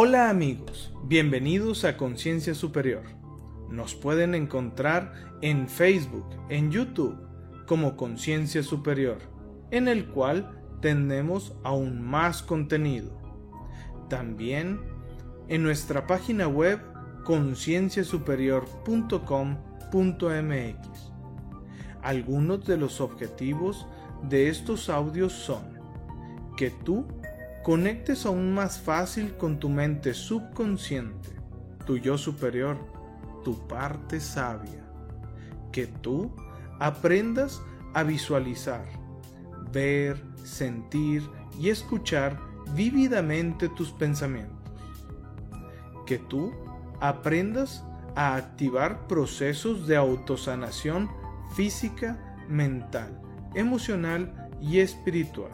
Hola amigos, bienvenidos a Conciencia Superior. Nos pueden encontrar en Facebook, en YouTube, como Conciencia Superior, en el cual tenemos aún más contenido. También en nuestra página web concienciasuperior.com.mx. Algunos de los objetivos de estos audios son que tú conectes aún más fácil con tu mente subconsciente, tu yo superior, tu parte sabia, que tú aprendas a visualizar, ver, sentir y escuchar vívidamente tus pensamientos, que tú aprendas a activar procesos de autosanación física, mental, emocional y espiritual,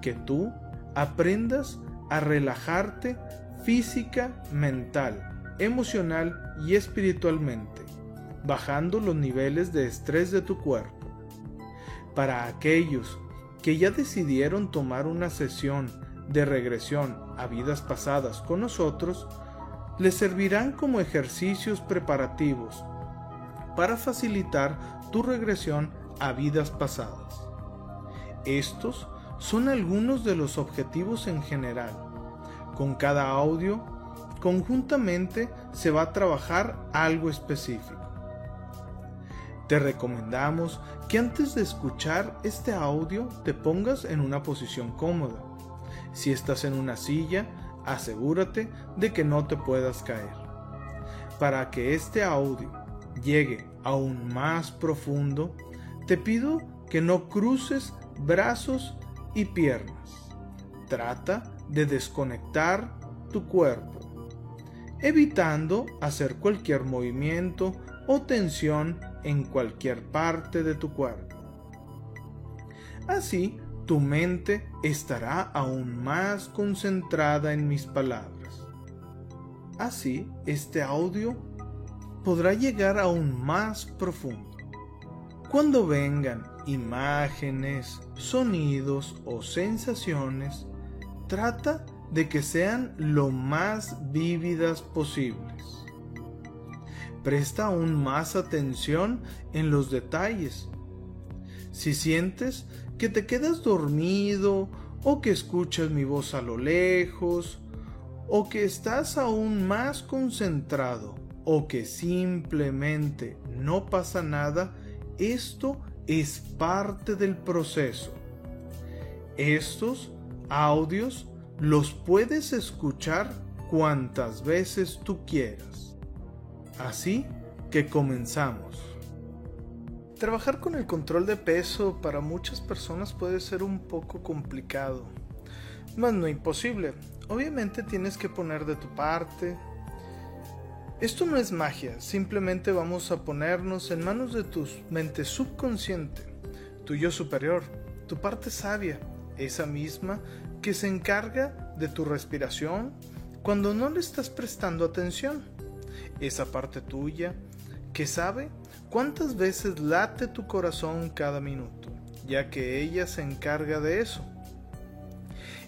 que tú aprendas a relajarte física, mental, emocional y espiritualmente, bajando los niveles de estrés de tu cuerpo. Para aquellos que ya decidieron tomar una sesión de regresión a vidas pasadas con nosotros, les servirán como ejercicios preparativos para facilitar tu regresión a vidas pasadas. Estos son algunos de los objetivos en general. Con cada audio, conjuntamente se va a trabajar algo específico. Te recomendamos que antes de escuchar este audio te pongas en una posición cómoda. Si estás en una silla, asegúrate de que no te puedas caer. Para que este audio llegue aún más profundo, te pido que no cruces brazos y piernas. Trata de desconectar tu cuerpo, evitando hacer cualquier movimiento o tensión en cualquier parte de tu cuerpo. Así, tu mente estará aún más concentrada en mis palabras. Así, este audio podrá llegar aún más profundo. Cuando vengan imágenes, sonidos o sensaciones, trata de que sean lo más vívidas posibles. Presta aún más atención en los detalles. Si sientes que te quedas dormido o que escuchas mi voz a lo lejos o que estás aún más concentrado o que simplemente no pasa nada, esto es parte del proceso. Estos audios los puedes escuchar cuantas veces tú quieras. Así que comenzamos. Trabajar con el control de peso para muchas personas puede ser un poco complicado, mas no imposible. Obviamente tienes que poner de tu parte, esto no es magia, simplemente vamos a ponernos en manos de tu mente subconsciente, tu yo superior, tu parte sabia, esa misma que se encarga de tu respiración cuando no le estás prestando atención, esa parte tuya que sabe cuántas veces late tu corazón cada minuto, ya que ella se encarga de eso.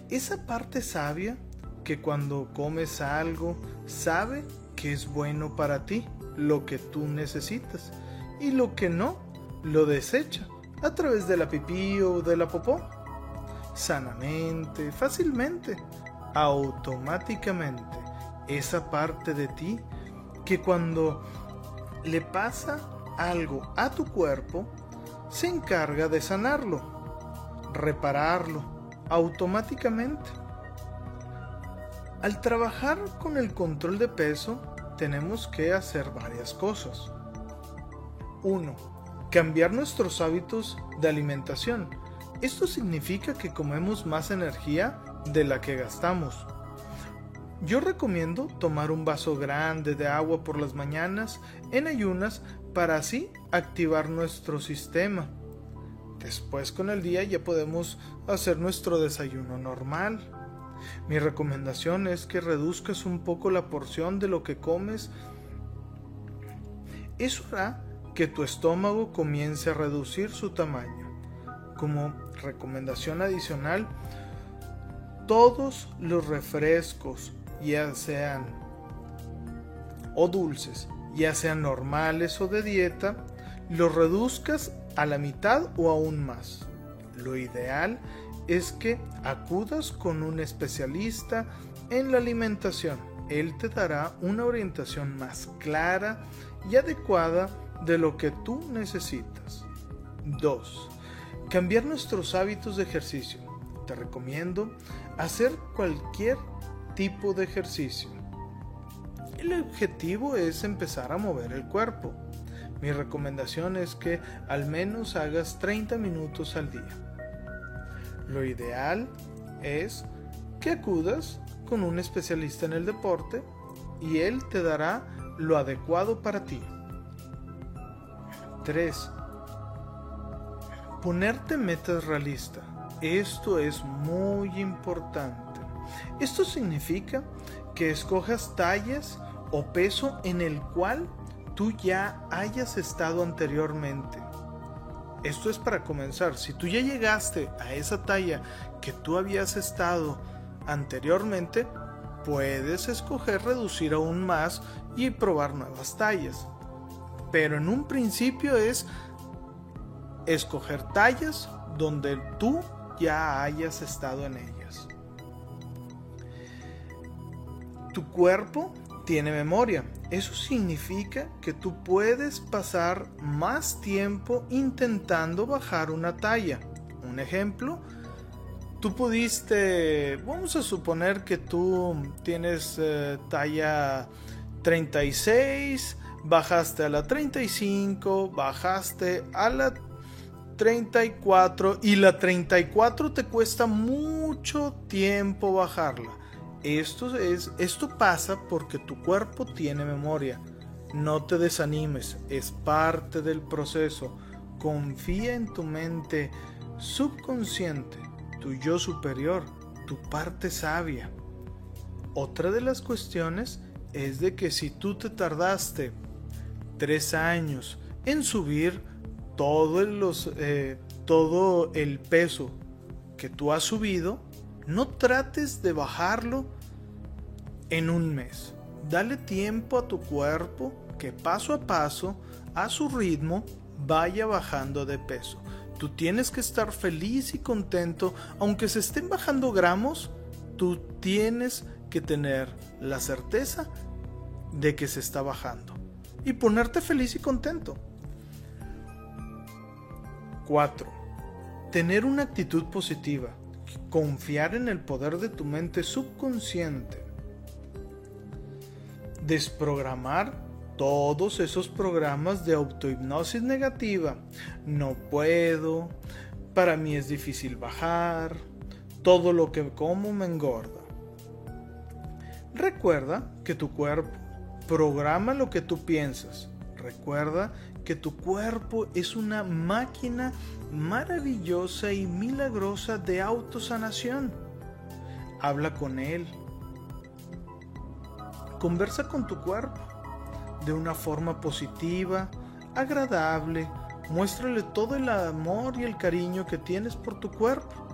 Esa parte sabia que cuando comes algo sabe que es bueno para ti, lo que tú necesitas, y lo que no, lo desecha a través de la pipí o de la popó. Sanamente, fácilmente, automáticamente, esa parte de ti que cuando le pasa algo a tu cuerpo, se encarga de sanarlo, repararlo, automáticamente. Al trabajar con el control de peso, tenemos que hacer varias cosas. 1. Cambiar nuestros hábitos de alimentación. Esto significa que comemos más energía de la que gastamos. Yo recomiendo tomar un vaso grande de agua por las mañanas en ayunas para así activar nuestro sistema. Después con el día ya podemos hacer nuestro desayuno normal. Mi recomendación es que reduzcas un poco la porción de lo que comes. Eso hará que tu estómago comience a reducir su tamaño. Como recomendación adicional, todos los refrescos ya sean o dulces, ya sean normales o de dieta, los reduzcas a la mitad o aún más. Lo ideal es que acudas con un especialista en la alimentación. Él te dará una orientación más clara y adecuada de lo que tú necesitas. 2. Cambiar nuestros hábitos de ejercicio. Te recomiendo hacer cualquier tipo de ejercicio. El objetivo es empezar a mover el cuerpo. Mi recomendación es que al menos hagas 30 minutos al día. Lo ideal es que acudas con un especialista en el deporte y él te dará lo adecuado para ti. 3. Ponerte metas realistas. Esto es muy importante. Esto significa que escojas tallas o peso en el cual tú ya hayas estado anteriormente. Esto es para comenzar. Si tú ya llegaste a esa talla que tú habías estado anteriormente, puedes escoger reducir aún más y probar nuevas tallas. Pero en un principio es escoger tallas donde tú ya hayas estado en ellas. Tu cuerpo tiene memoria. Eso significa que tú puedes pasar más tiempo intentando bajar una talla. Un ejemplo, tú pudiste, vamos a suponer que tú tienes eh, talla 36, bajaste a la 35, bajaste a la 34 y la 34 te cuesta mucho tiempo bajarla. Esto, es, esto pasa porque tu cuerpo tiene memoria. No te desanimes, es parte del proceso. Confía en tu mente subconsciente, tu yo superior, tu parte sabia. Otra de las cuestiones es de que si tú te tardaste tres años en subir todo, los, eh, todo el peso que tú has subido, no trates de bajarlo en un mes. Dale tiempo a tu cuerpo que paso a paso, a su ritmo, vaya bajando de peso. Tú tienes que estar feliz y contento, aunque se estén bajando gramos, tú tienes que tener la certeza de que se está bajando y ponerte feliz y contento. 4. Tener una actitud positiva. Confiar en el poder de tu mente subconsciente. Desprogramar todos esos programas de autohipnosis negativa. No puedo, para mí es difícil bajar, todo lo que como me engorda. Recuerda que tu cuerpo programa lo que tú piensas. Recuerda que tu cuerpo es una máquina maravillosa y milagrosa de autosanación. Habla con él. Conversa con tu cuerpo de una forma positiva, agradable. Muéstrale todo el amor y el cariño que tienes por tu cuerpo.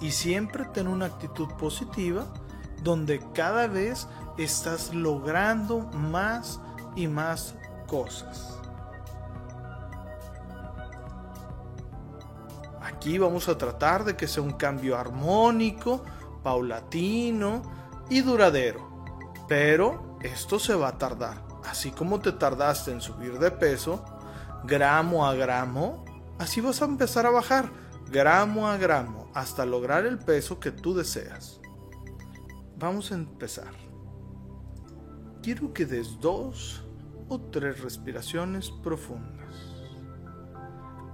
Y siempre ten una actitud positiva donde cada vez estás logrando más y más cosas. Aquí vamos a tratar de que sea un cambio armónico, paulatino y duradero. Pero esto se va a tardar. Así como te tardaste en subir de peso, gramo a gramo, así vas a empezar a bajar, gramo a gramo, hasta lograr el peso que tú deseas. Vamos a empezar. Quiero que des dos o tres respiraciones profundas.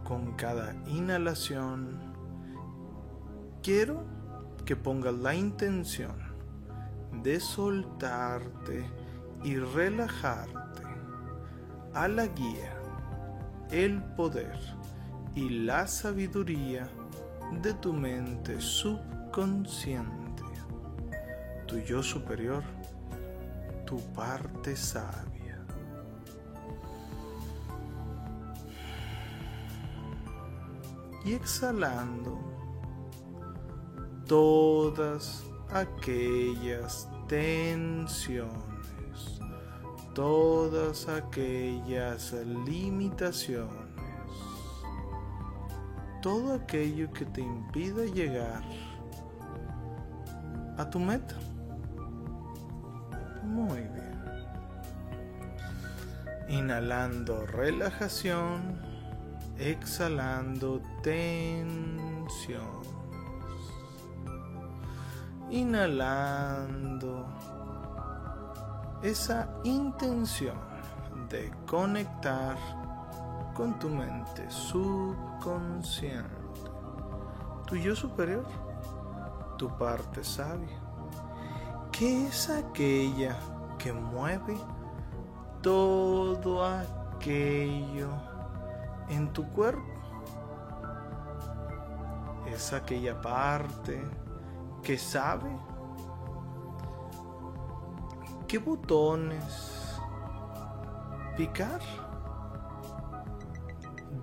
Con cada inhalación, quiero que pongas la intención de soltarte y relajarte a la guía, el poder y la sabiduría de tu mente subconsciente tu yo superior, tu parte sabia. Y exhalando todas aquellas tensiones, todas aquellas limitaciones, todo aquello que te impida llegar a tu meta. Muy bien. Inhalando relajación, exhalando tensión. Inhalando esa intención de conectar con tu mente subconsciente, tu yo superior, tu parte sabia, que es aquella que mueve todo aquello en tu cuerpo. Es aquella parte que sabe qué botones picar,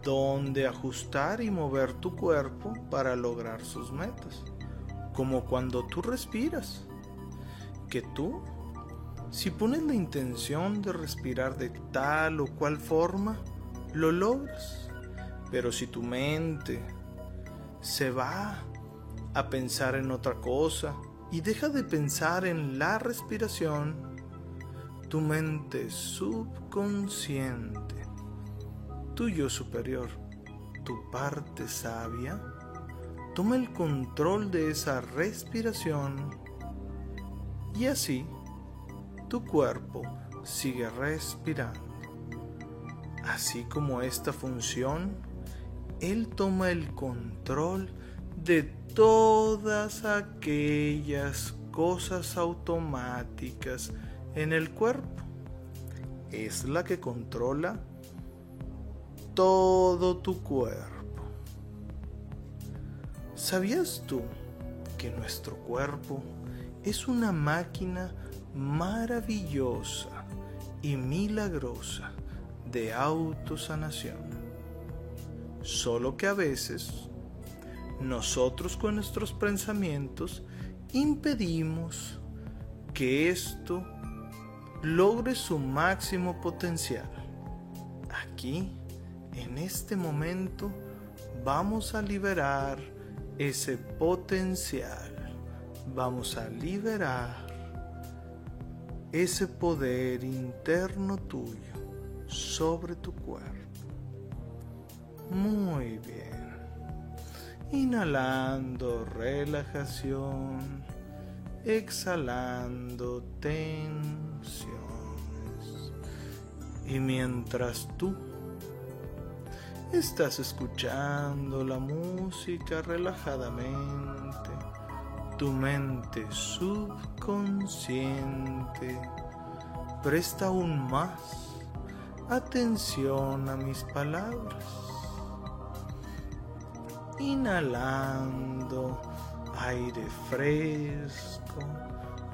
dónde ajustar y mover tu cuerpo para lograr sus metas, como cuando tú respiras, que tú, si pones la intención de respirar de tal o cual forma, lo logras. Pero si tu mente se va a pensar en otra cosa y deja de pensar en la respiración, tu mente subconsciente, tu yo superior, tu parte sabia, toma el control de esa respiración y así tu cuerpo sigue respirando. Así como esta función, Él toma el control de todas aquellas cosas automáticas en el cuerpo. Es la que controla todo tu cuerpo. ¿Sabías tú que nuestro cuerpo es una máquina maravillosa y milagrosa de autosanación. Solo que a veces nosotros con nuestros pensamientos impedimos que esto logre su máximo potencial. Aquí, en este momento, vamos a liberar ese potencial. Vamos a liberar ese poder interno tuyo sobre tu cuerpo. Muy bien. Inhalando relajación, exhalando tensiones. Y mientras tú estás escuchando la música relajadamente, tu mente subconsciente presta aún más atención a mis palabras. Inhalando aire fresco,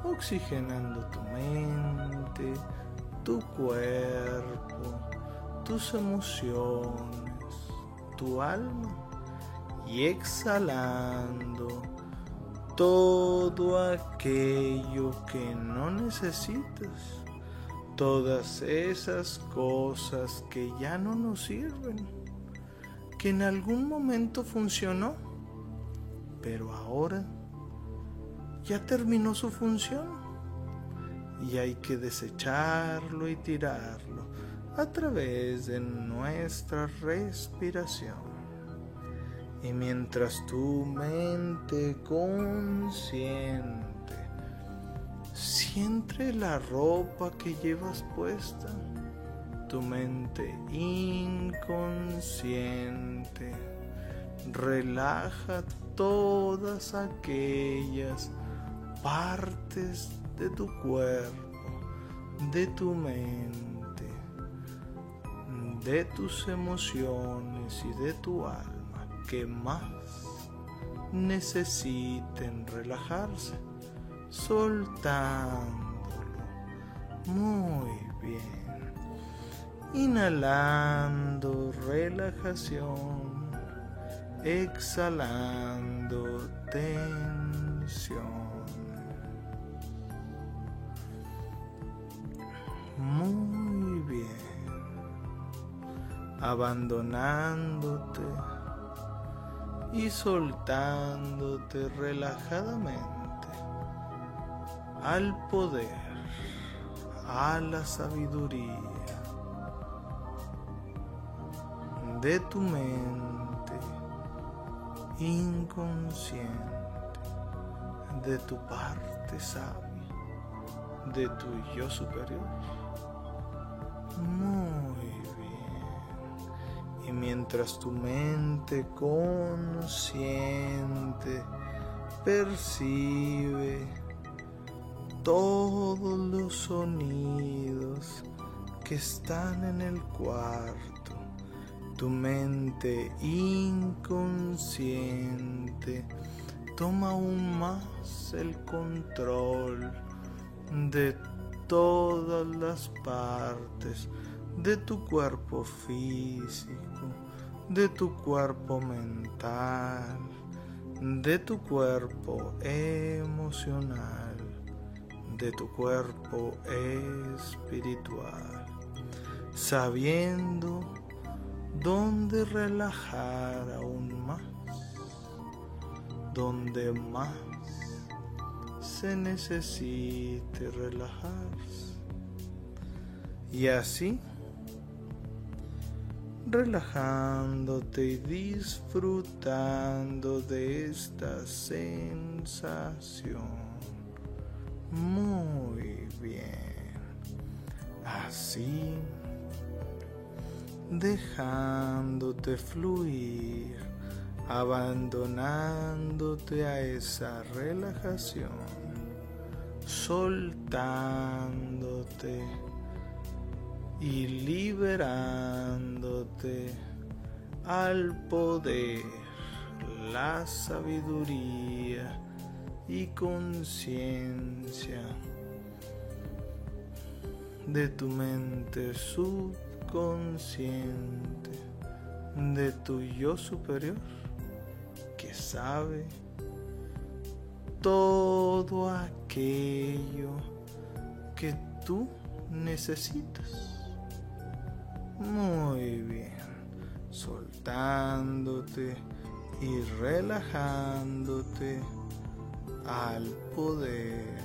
oxigenando tu mente, tu cuerpo, tus emociones, tu alma y exhalando todo aquello que no necesitas todas esas cosas que ya no nos sirven, que en algún momento funcionó, pero ahora ya terminó su función y hay que desecharlo y tirarlo a través de nuestra respiración. Y mientras tu mente consciente Siente la ropa que llevas puesta, tu mente inconsciente. Relaja todas aquellas partes de tu cuerpo, de tu mente, de tus emociones y de tu alma que más necesiten relajarse soltándolo. Muy bien. Inhalando relajación, exhalando tensión. Muy bien. Abandonándote y soltándote relajadamente al poder, a la sabiduría de tu mente inconsciente, de tu parte sabia, de tu yo superior. Muy bien. Y mientras tu mente consciente percibe todos los sonidos que están en el cuarto, tu mente inconsciente toma aún más el control de todas las partes de tu cuerpo físico, de tu cuerpo mental, de tu cuerpo emocional, de tu cuerpo espiritual, sabiendo dónde relajar aún más, donde más se necesite relajarse. Y así, relajándote y disfrutando de esta sensación. Muy bien. Así, dejándote fluir abandonándote a esa relajación, soltándote y liberándote al poder, la sabiduría y conciencia de tu mente subconsciente, de tu yo superior que sabe todo aquello que tú necesitas. Muy bien, soltándote y relajándote al poder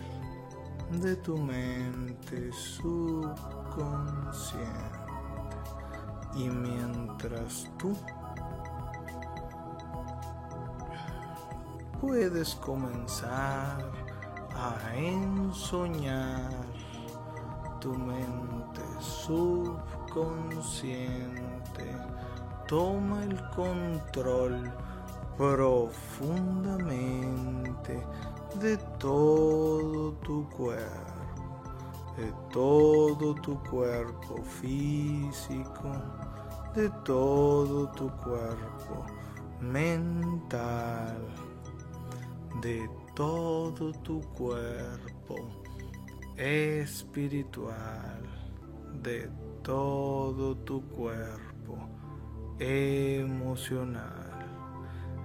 de tu mente subconsciente. Y mientras tú puedes comenzar a ensoñar tu mente subconsciente. Toma el control profundamente de todo tu cuerpo, de todo tu cuerpo físico, de todo tu cuerpo mental de todo tu cuerpo espiritual, de todo tu cuerpo emocional,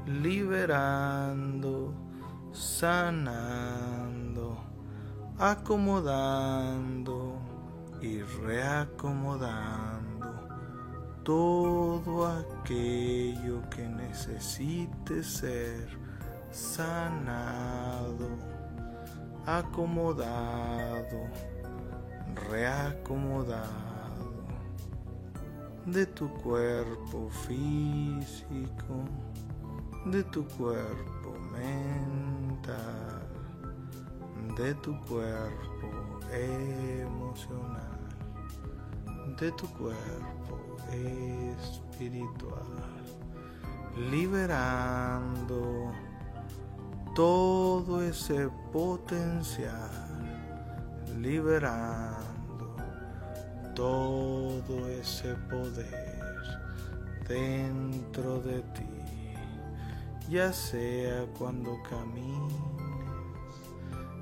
liberando, sanando, acomodando y reacomodando todo aquello que necesite ser sanado, acomodado, reacomodado de tu cuerpo físico, de tu cuerpo mental, de tu cuerpo emocional, de tu cuerpo espiritual, liberando todo ese potencial, liberando todo ese poder dentro de ti, ya sea cuando camines,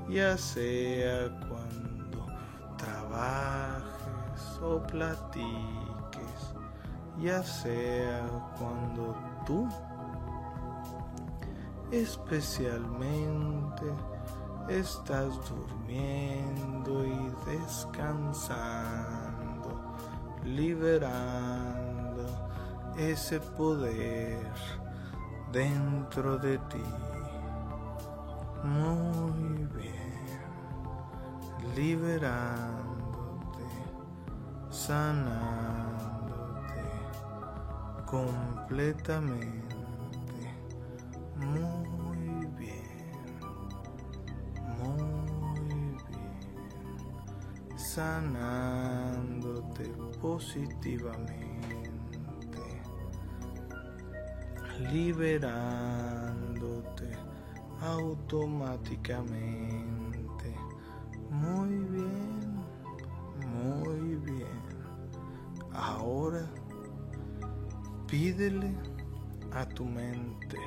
ya sea cuando trabajes o platiques, ya sea cuando tú especialmente estás durmiendo y descansando, liberando ese poder dentro de ti. Muy bien. Liberándote, sanándote completamente. Muy bien. Muy bien. Sanándote positivamente liberándote automáticamente. Muy bien, muy bien. Ahora pídele a tu mente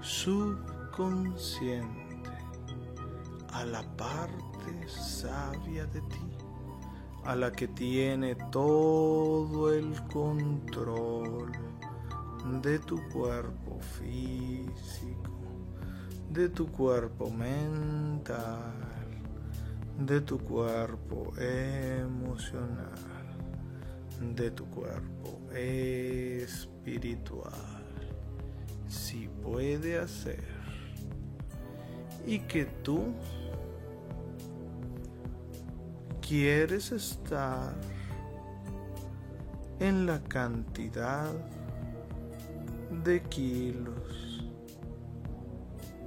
subconsciente, a la parte sabia de ti, a la que tiene todo el control de tu cuerpo físico, de tu cuerpo mental, de tu cuerpo emocional, de tu cuerpo espiritual, si puede hacer, y que tú quieres estar en la cantidad de kilos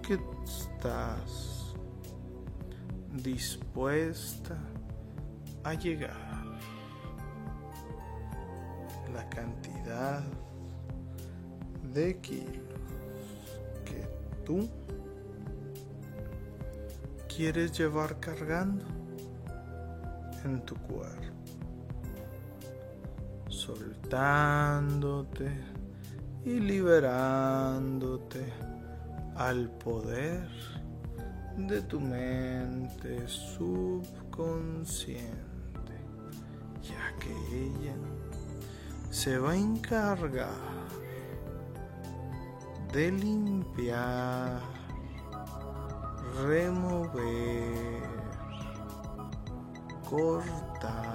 que estás dispuesta a llegar. La cantidad de kilos que tú quieres llevar cargando en tu cuerpo, soltándote y liberándote al poder de tu mente subconsciente, ya que ella se va a encargar de limpiar, remover, cortar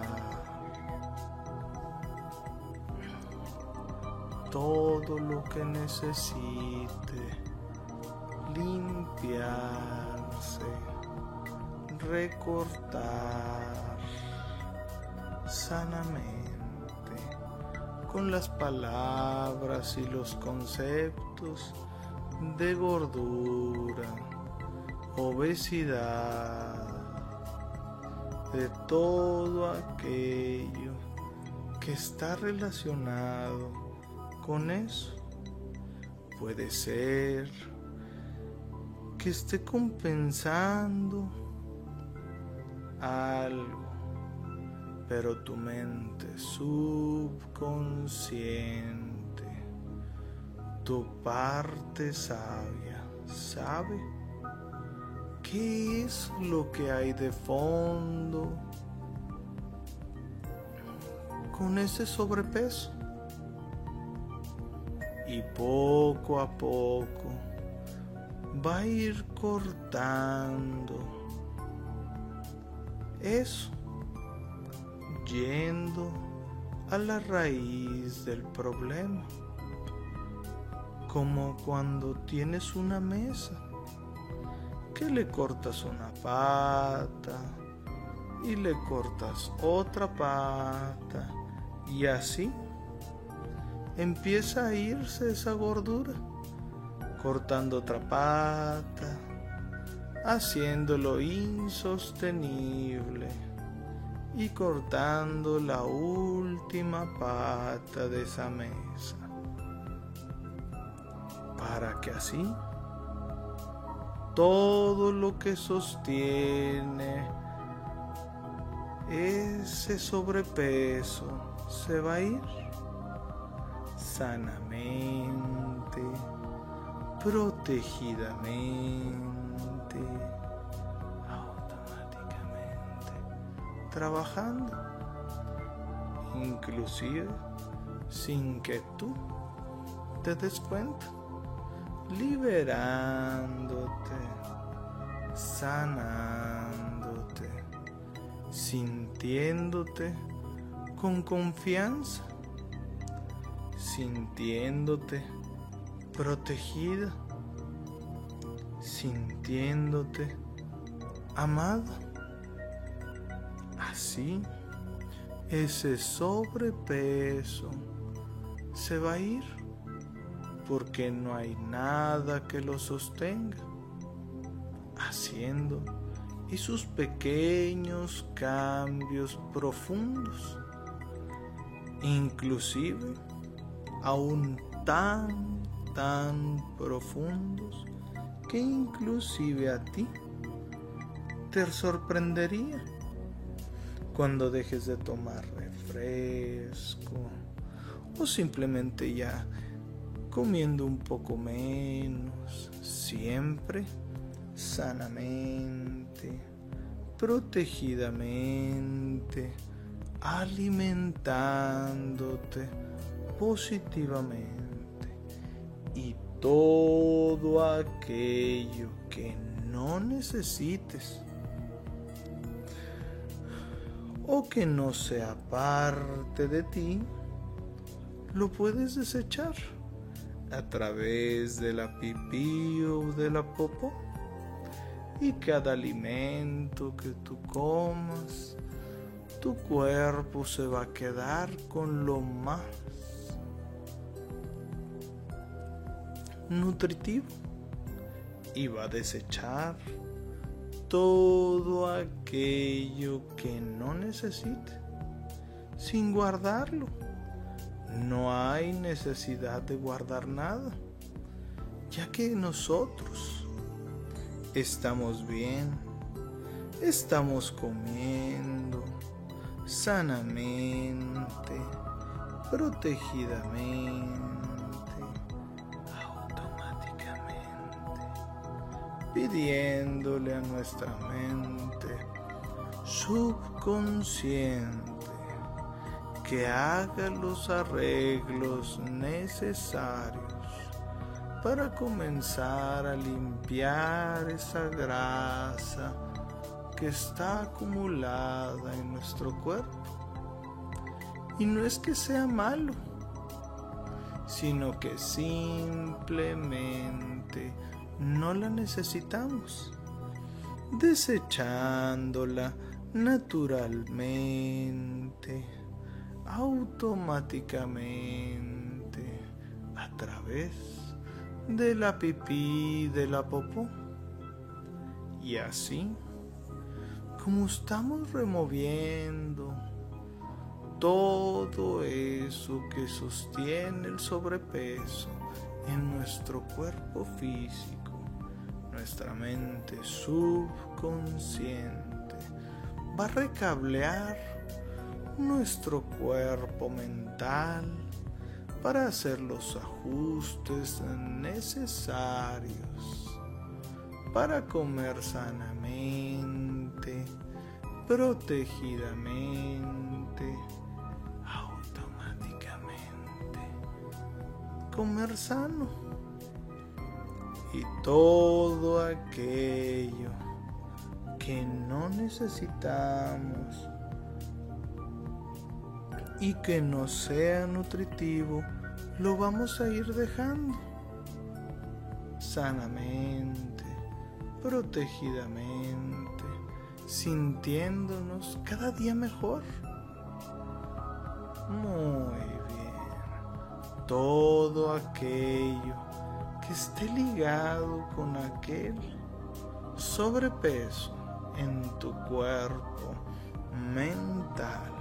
todo lo que necesite. Limpiarse, recortar sanamente. Con las palabras y los conceptos de gordura, obesidad, de todo aquello que está relacionado con eso. Puede ser que esté compensando algo, pero tu mente subconsciente, tu parte sabia, sabe qué es lo que hay de fondo con ese sobrepeso y poco a poco va a ir cortando eso, yendo a la raíz del problema, como cuando tienes una mesa que le cortas una pata y le cortas otra pata y así empieza a irse esa gordura, cortando otra pata, haciéndolo insostenible y cortando la última pata de esa mesa, para que así todo lo que sostiene ese sobrepeso se va a ir sanamente, protegidamente, automáticamente, trabajando, inclusive sin que tú te des cuenta, liberándote, sanándote, sintiéndote con confianza sintiéndote protegida, sintiéndote amada. Así, ese sobrepeso se va a ir porque no hay nada que lo sostenga, haciendo esos pequeños cambios profundos, inclusive aún tan, tan profundos que inclusive a ti te sorprendería cuando dejes de tomar refresco o simplemente ya comiendo un poco menos, siempre sanamente, protegidamente, alimentándote positivamente y todo aquello que no necesites o que no sea parte de ti, lo puedes desechar a través de la pipí o de la popó. Y cada alimento que tú comas, tu cuerpo se va a quedar con lo más nutritivo y va a desechar todo aquello que no necesite sin guardarlo. No hay necesidad de guardar nada, ya que nosotros estamos bien, estamos comiendo sanamente, protegidamente, pidiéndole a nuestra mente subconsciente que haga los arreglos necesarios para comenzar a limpiar esa grasa que está acumulada en nuestro cuerpo. Y no es que sea malo, sino que simplemente no la necesitamos, desechándola naturalmente automáticamente a través de la pipí de la popó. Y así, como estamos removiendo todo eso que sostiene el sobrepeso en nuestro cuerpo físico, nuestra mente subconsciente va a recablear nuestro cuerpo mental para hacer los ajustes necesarios para comer sanamente, protegidamente, automáticamente. Comer sano y todo aquello que no necesitamos y que no sea nutritivo, lo vamos a ir dejando sanamente, protegidamente, sintiéndonos cada día mejor. Muy bien. Todo aquello que esté ligado con aquel sobrepeso en tu cuerpo mental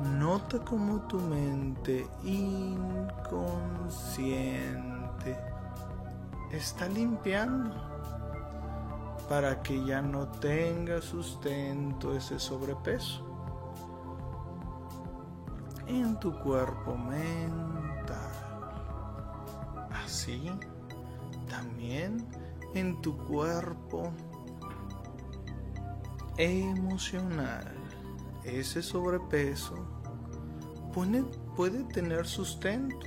Nota cómo tu mente inconsciente está limpiando para que ya no tenga sustento ese sobrepeso en tu cuerpo mental. También en tu cuerpo emocional. Ese sobrepeso puede, puede tener sustento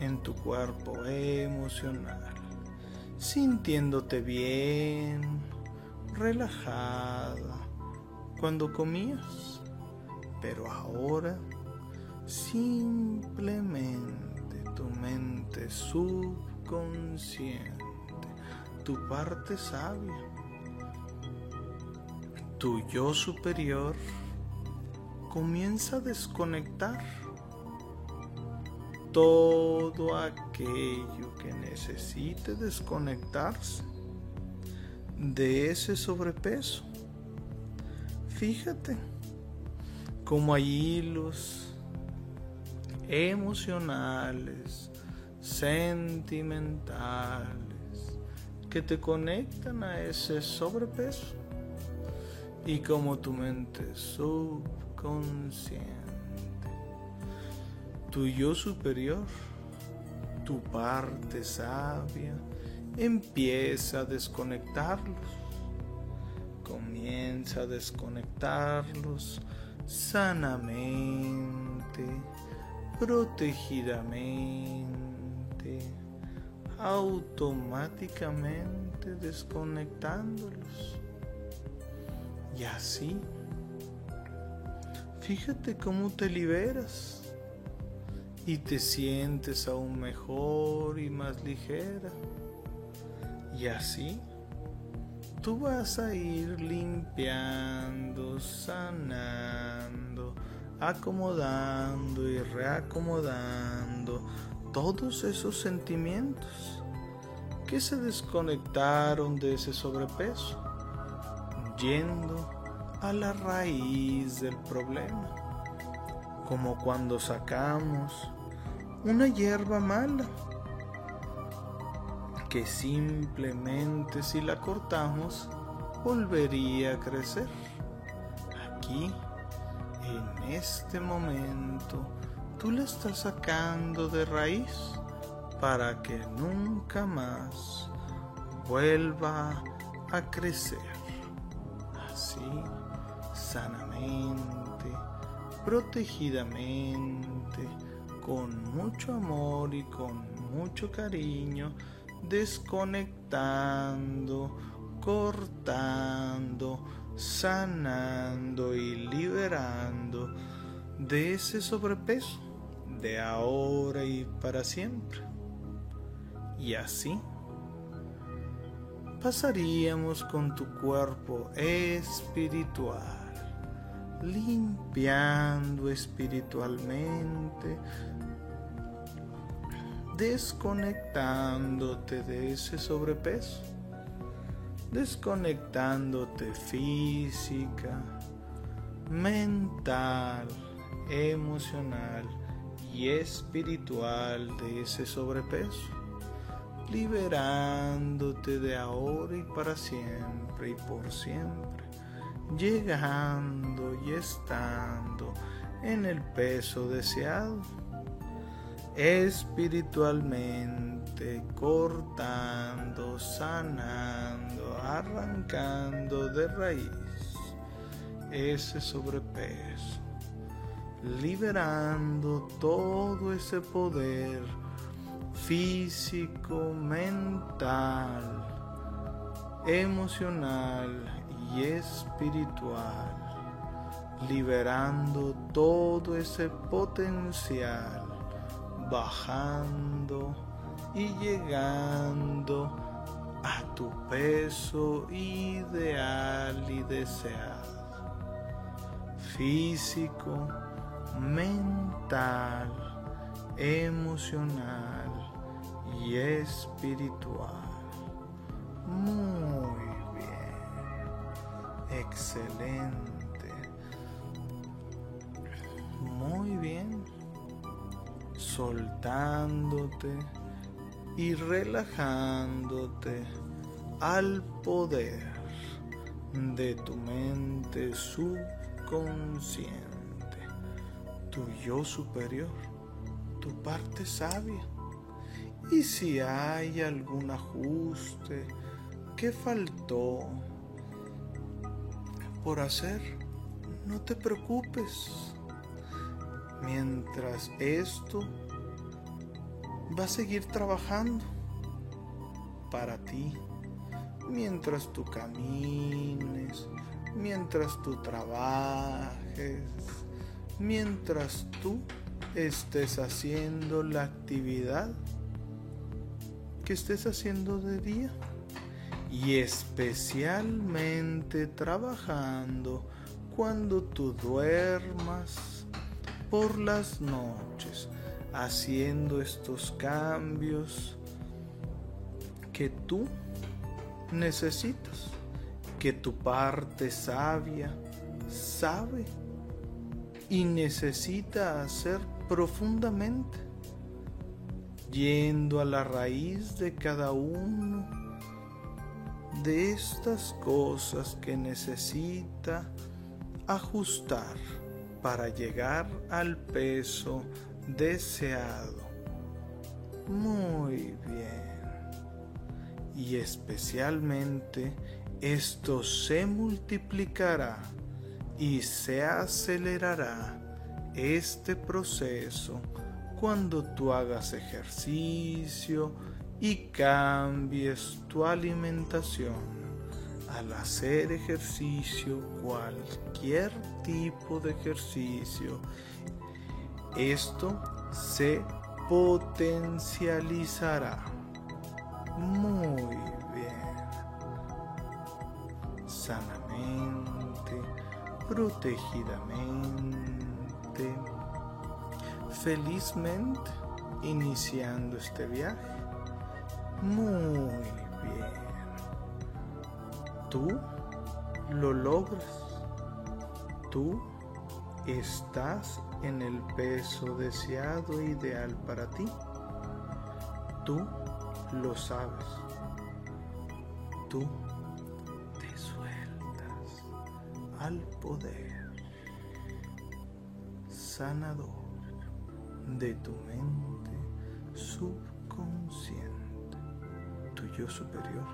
en tu cuerpo emocional, sintiéndote bien, relajada cuando comías, pero ahora simplemente tu mente subconsciente, tu parte sabia, tu yo superior comienza a desconectar todo aquello que necesite desconectarse de ese sobrepeso. Fíjate como hay hilos emocionales, sentimentales, que te conectan a ese sobrepeso. Y como tu mente subconsciente, tu yo superior, tu parte sabia, empieza a desconectarlos, comienza a desconectarlos sanamente, protegidamente, automáticamente desconectándolos. Y así, fíjate cómo te liberas y te sientes aún mejor y más ligera. Y así, tú vas a ir limpiando, sanando, acomodando y reacomodando todos esos sentimientos que se desconectaron de ese sobrepeso yendo a la raíz del problema, como cuando sacamos una hierba mala que simplemente si la cortamos volvería a crecer. Aquí, en este momento, tú la estás sacando de raíz para que nunca más vuelva a crecer. Sanamente, protegidamente, con mucho amor y con mucho cariño, desconectando, cortando, sanando y liberando de ese sobrepeso de ahora y para siempre. Y así pasaríamos con tu cuerpo espiritual, limpiando espiritualmente, desconectándote de ese sobrepeso, desconectándote física, mental, emocional y espiritual de ese sobrepeso liberándote de ahora y para siempre y por siempre, llegando y estando en el peso deseado, espiritualmente cortando, sanando, arrancando de raíz ese sobrepeso, liberando todo ese poder físico, mental, emocional y espiritual, liberando todo ese potencial, bajando y llegando a tu peso ideal y deseado, físico, mental, emocional y espiritual. Muy bien. Excelente. Muy bien. Soltándote y relajándote al poder de tu mente subconsciente, tu yo superior, tu parte sabia y si hay algún ajuste que faltó por hacer, no te preocupes. Mientras esto va a seguir trabajando para ti, mientras tú camines, mientras tú trabajes, mientras tú estés haciendo la actividad que estés haciendo de día. Y especialmente trabajando cuando tú duermas por las noches, haciendo estos cambios que tú necesitas, que tu parte sabia sabe y necesita hacer profundamente, yendo a la raíz de cada uno de estas cosas que necesita ajustar para llegar al peso deseado. Muy bien. Y especialmente esto se multiplicará y se acelerará este proceso cuando tú hagas ejercicio y cambies tu alimentación. Al hacer ejercicio, cualquier tipo de ejercicio, esto se potencializará. Muy bien. Sanamente, protegidamente, felizmente, iniciando este viaje. Muy bien. Tú lo logras. Tú estás en el peso deseado ideal para ti. Tú lo sabes. Tú te sueltas al poder sanador de tu mente subconsciente, tu yo superior,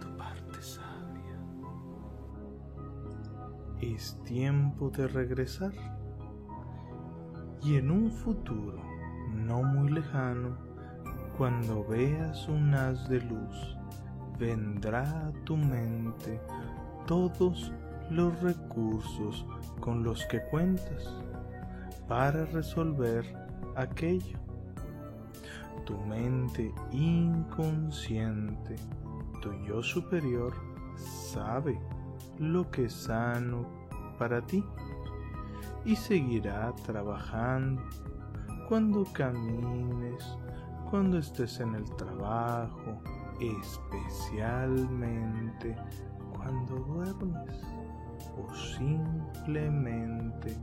tu parte sabia. Es tiempo de regresar y en un futuro no muy lejano, cuando veas un haz de luz, vendrá a tu mente todos los recursos con los que cuentas para resolver aquello. Tu mente inconsciente, tu yo superior, sabe lo que es sano para ti y seguirá trabajando cuando camines, cuando estés en el trabajo, especialmente cuando duermes o simplemente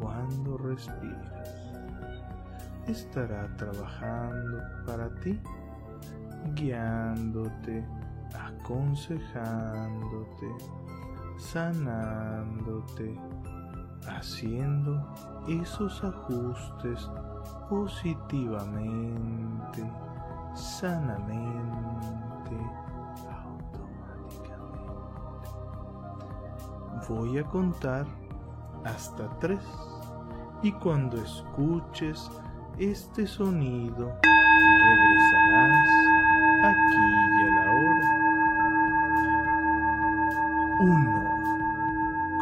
cuando respiras. Estará trabajando para ti, guiándote, aconsejándote, sanándote, haciendo esos ajustes positivamente, sanamente, automáticamente. Voy a contar hasta tres y cuando escuches este sonido regresarás aquí y a la hora. Uno.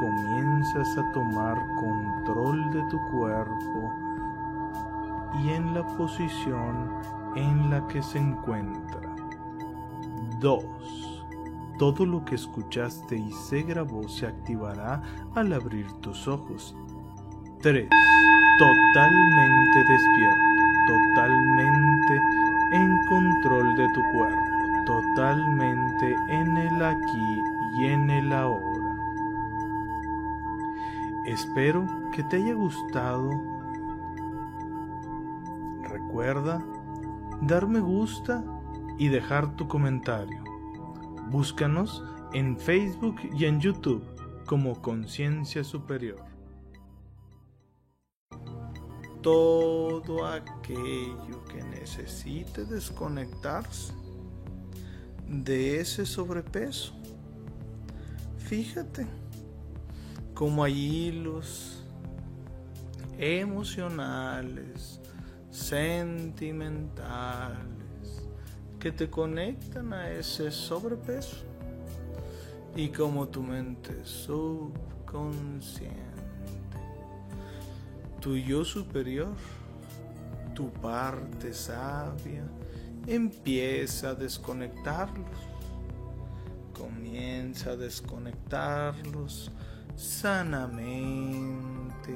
Comienzas a tomar control de tu cuerpo y en la posición en la que se encuentra. 2. Todo lo que escuchaste y se grabó se activará al abrir tus ojos. 3. Totalmente despierto, totalmente en control de tu cuerpo, totalmente en el aquí y en el ahora. Espero que te haya gustado. Recuerda dar me gusta y dejar tu comentario. Búscanos en Facebook y en YouTube como Conciencia Superior. Todo aquello que necesite desconectarse de ese sobrepeso. Fíjate como hay hilos emocionales, sentimentales, que te conectan a ese sobrepeso y como tu mente subconsciente Tu yo superior, tu parte sabia, empieza a desconectarlos. Comienza a desconectarlos sanamente,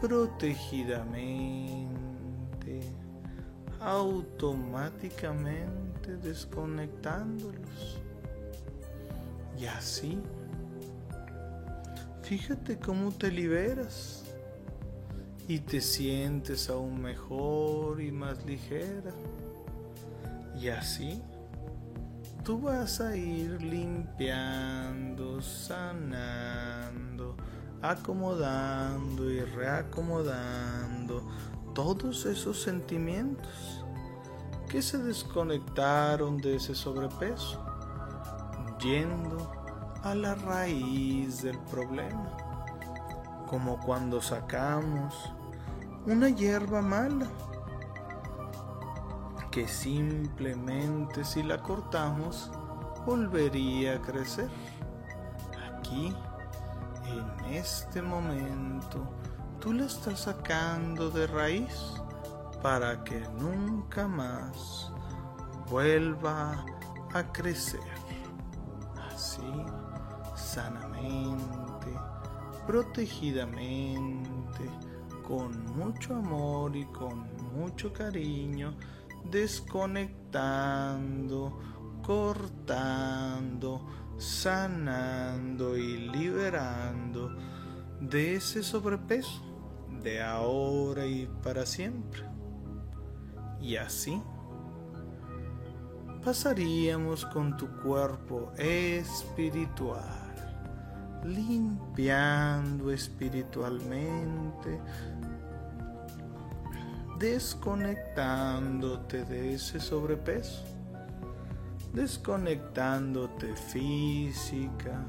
protegidamente, automáticamente desconectándolos. Y así, fíjate cómo te liberas y te sientes aún mejor y más ligera. Y así tú vas a ir limpiando, sanando, acomodando y reacomodando todos esos sentimientos que se desconectaron de ese sobrepeso, yendo a la raíz del problema como cuando sacamos una hierba mala que simplemente si la cortamos volvería a crecer. Aquí, en este momento, tú la estás sacando de raíz para que nunca más vuelva a crecer. Así, sanamente protegidamente, con mucho amor y con mucho cariño, desconectando, cortando, sanando y liberando de ese sobrepeso de ahora y para siempre. Y así pasaríamos con tu cuerpo espiritual limpiando espiritualmente, desconectándote de ese sobrepeso, desconectándote física,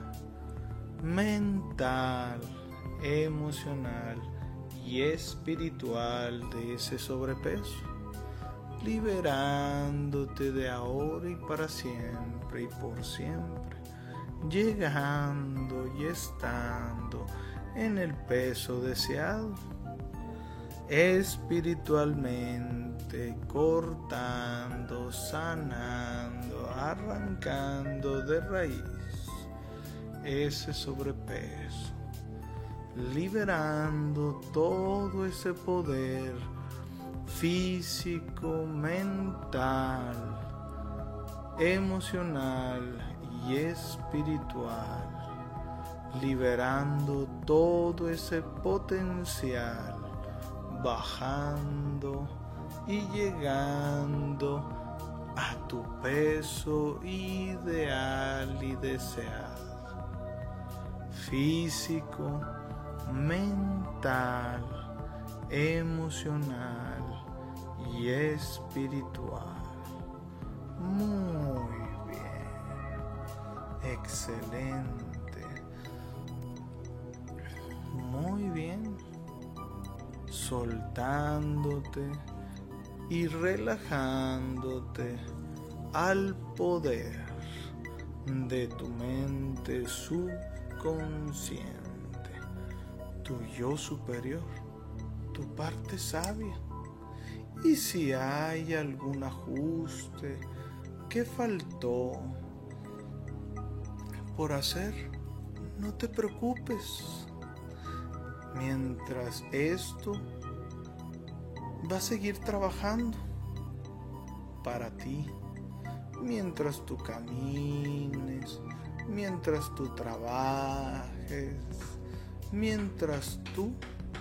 mental, emocional y espiritual de ese sobrepeso, liberándote de ahora y para siempre y por siempre llegando y estando en el peso deseado, espiritualmente cortando, sanando, arrancando de raíz ese sobrepeso, liberando todo ese poder físico, mental, emocional y espiritual, liberando todo ese potencial, bajando y llegando a tu peso ideal y deseado, físico, mental, emocional y espiritual. Muy Excelente. Muy bien. Soltándote y relajándote al poder de tu mente subconsciente, tu yo superior, tu parte sabia. Y si hay algún ajuste que faltó, por hacer, no te preocupes. Mientras esto va a seguir trabajando para ti, mientras tú camines, mientras tú trabajes, mientras tú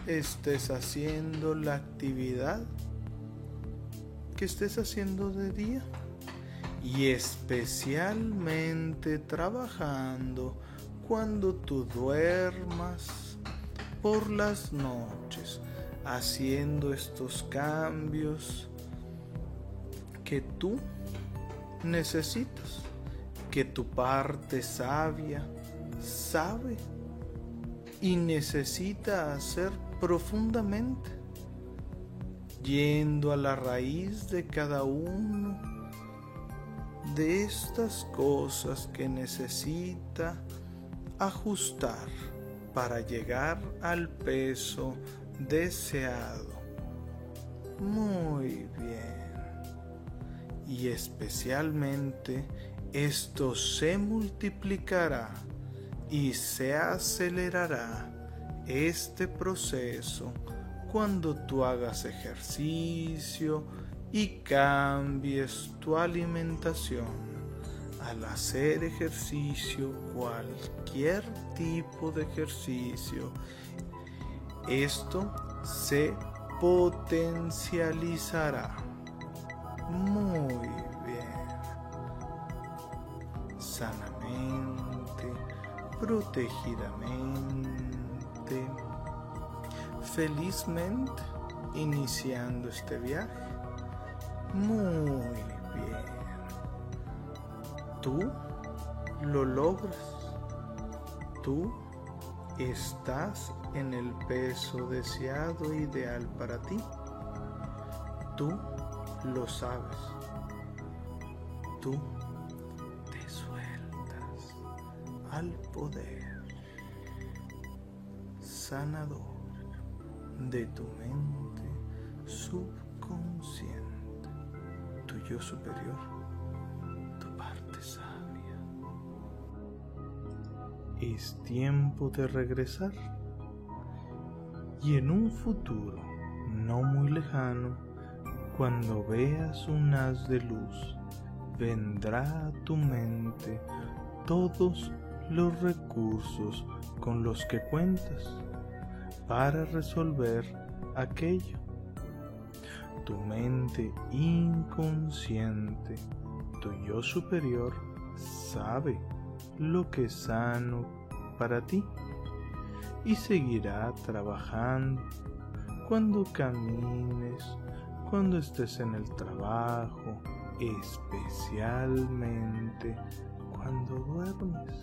estés haciendo la actividad que estés haciendo de día. Y especialmente trabajando cuando tú duermas por las noches, haciendo estos cambios que tú necesitas, que tu parte sabia sabe y necesita hacer profundamente, yendo a la raíz de cada uno de estas cosas que necesita ajustar para llegar al peso deseado. Muy bien. Y especialmente esto se multiplicará y se acelerará este proceso cuando tú hagas ejercicio y cambies tu alimentación. Al hacer ejercicio, cualquier tipo de ejercicio, esto se potencializará. Muy bien. Sanamente, protegidamente, felizmente, iniciando este viaje. Muy bien. Tú lo logras. Tú estás en el peso deseado ideal para ti. Tú lo sabes. Tú te sueltas al poder sanador de tu mente subconsciente, tu yo superior, Es tiempo de regresar y en un futuro no muy lejano, cuando veas un haz de luz, vendrá a tu mente todos los recursos con los que cuentas para resolver aquello. Tu mente inconsciente, tu yo superior, sabe lo que es sano para ti y seguirá trabajando cuando camines, cuando estés en el trabajo, especialmente cuando duermes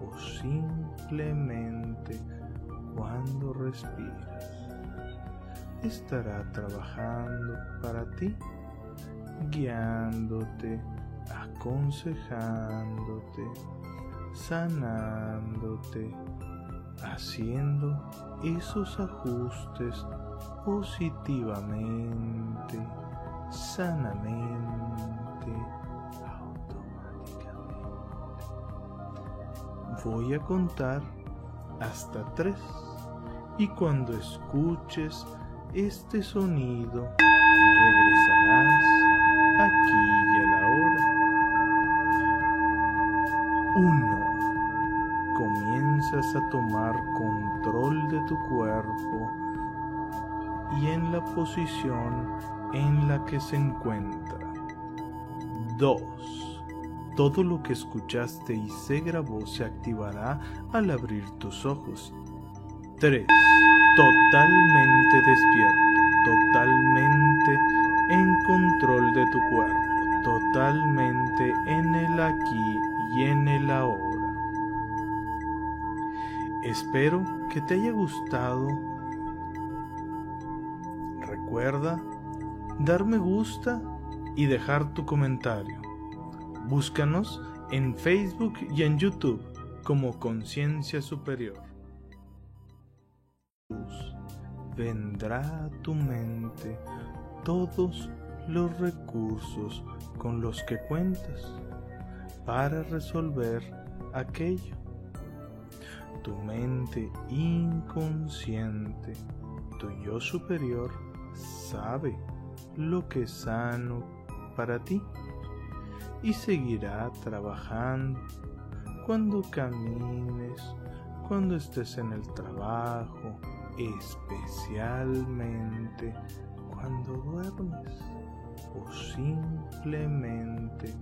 o simplemente cuando respiras. Estará trabajando para ti, guiándote, aconsejándote, sanándote haciendo esos ajustes positivamente, sanamente, automáticamente. Voy a contar hasta tres y cuando escuches este sonido regresarás aquí y a la hora. Uno a tomar control de tu cuerpo y en la posición en la que se encuentra. 2. Todo lo que escuchaste y se grabó se activará al abrir tus ojos. 3. Totalmente despierto, totalmente en control de tu cuerpo, totalmente en el aquí y en el ahora. Espero que te haya gustado. Recuerda dar me gusta y dejar tu comentario. Búscanos en Facebook y en YouTube como Conciencia Superior. Vendrá a tu mente todos los recursos con los que cuentas para resolver aquello tu mente inconsciente, tu yo superior, sabe lo que es sano para ti y seguirá trabajando cuando camines, cuando estés en el trabajo, especialmente cuando duermes o simplemente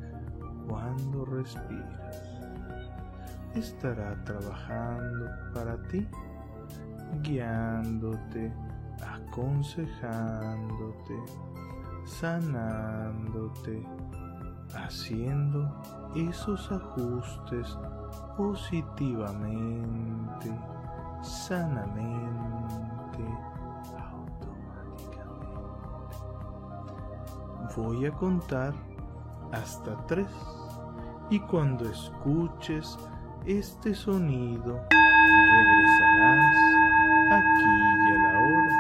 cuando respiras estará trabajando para ti, guiándote, aconsejándote, sanándote, haciendo esos ajustes positivamente, sanamente, automáticamente. Voy a contar hasta tres y cuando escuches este sonido. Regresarás aquí y a la hora.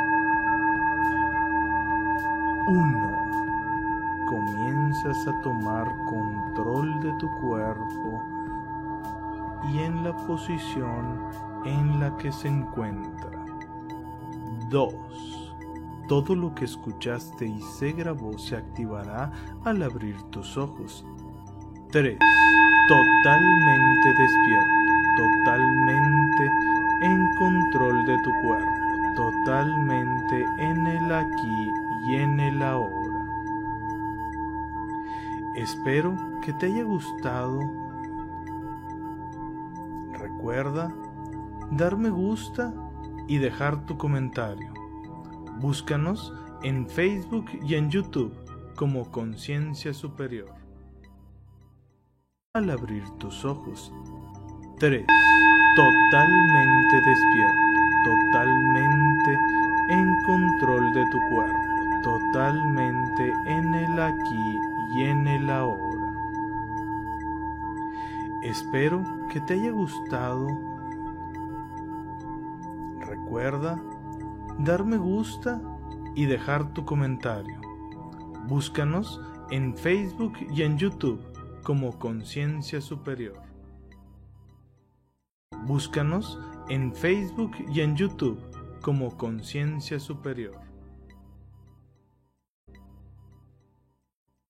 1. Comienzas a tomar control de tu cuerpo y en la posición en la que se encuentra. 2 todo lo que escuchaste y se grabó se activará al abrir tus ojos. 3. Totalmente despierto, totalmente en control de tu cuerpo, totalmente en el aquí y en el ahora. Espero que te haya gustado. Recuerda dar me gusta y dejar tu comentario. Búscanos en Facebook y en YouTube como Conciencia Superior. Al abrir tus ojos. 3. Totalmente despierto, totalmente en control de tu cuerpo, totalmente en el aquí y en el ahora. Espero que te haya gustado. Recuerda dar me gusta y dejar tu comentario. Búscanos en Facebook y en YouTube como Conciencia Superior. Búscanos en Facebook y en YouTube como Conciencia Superior.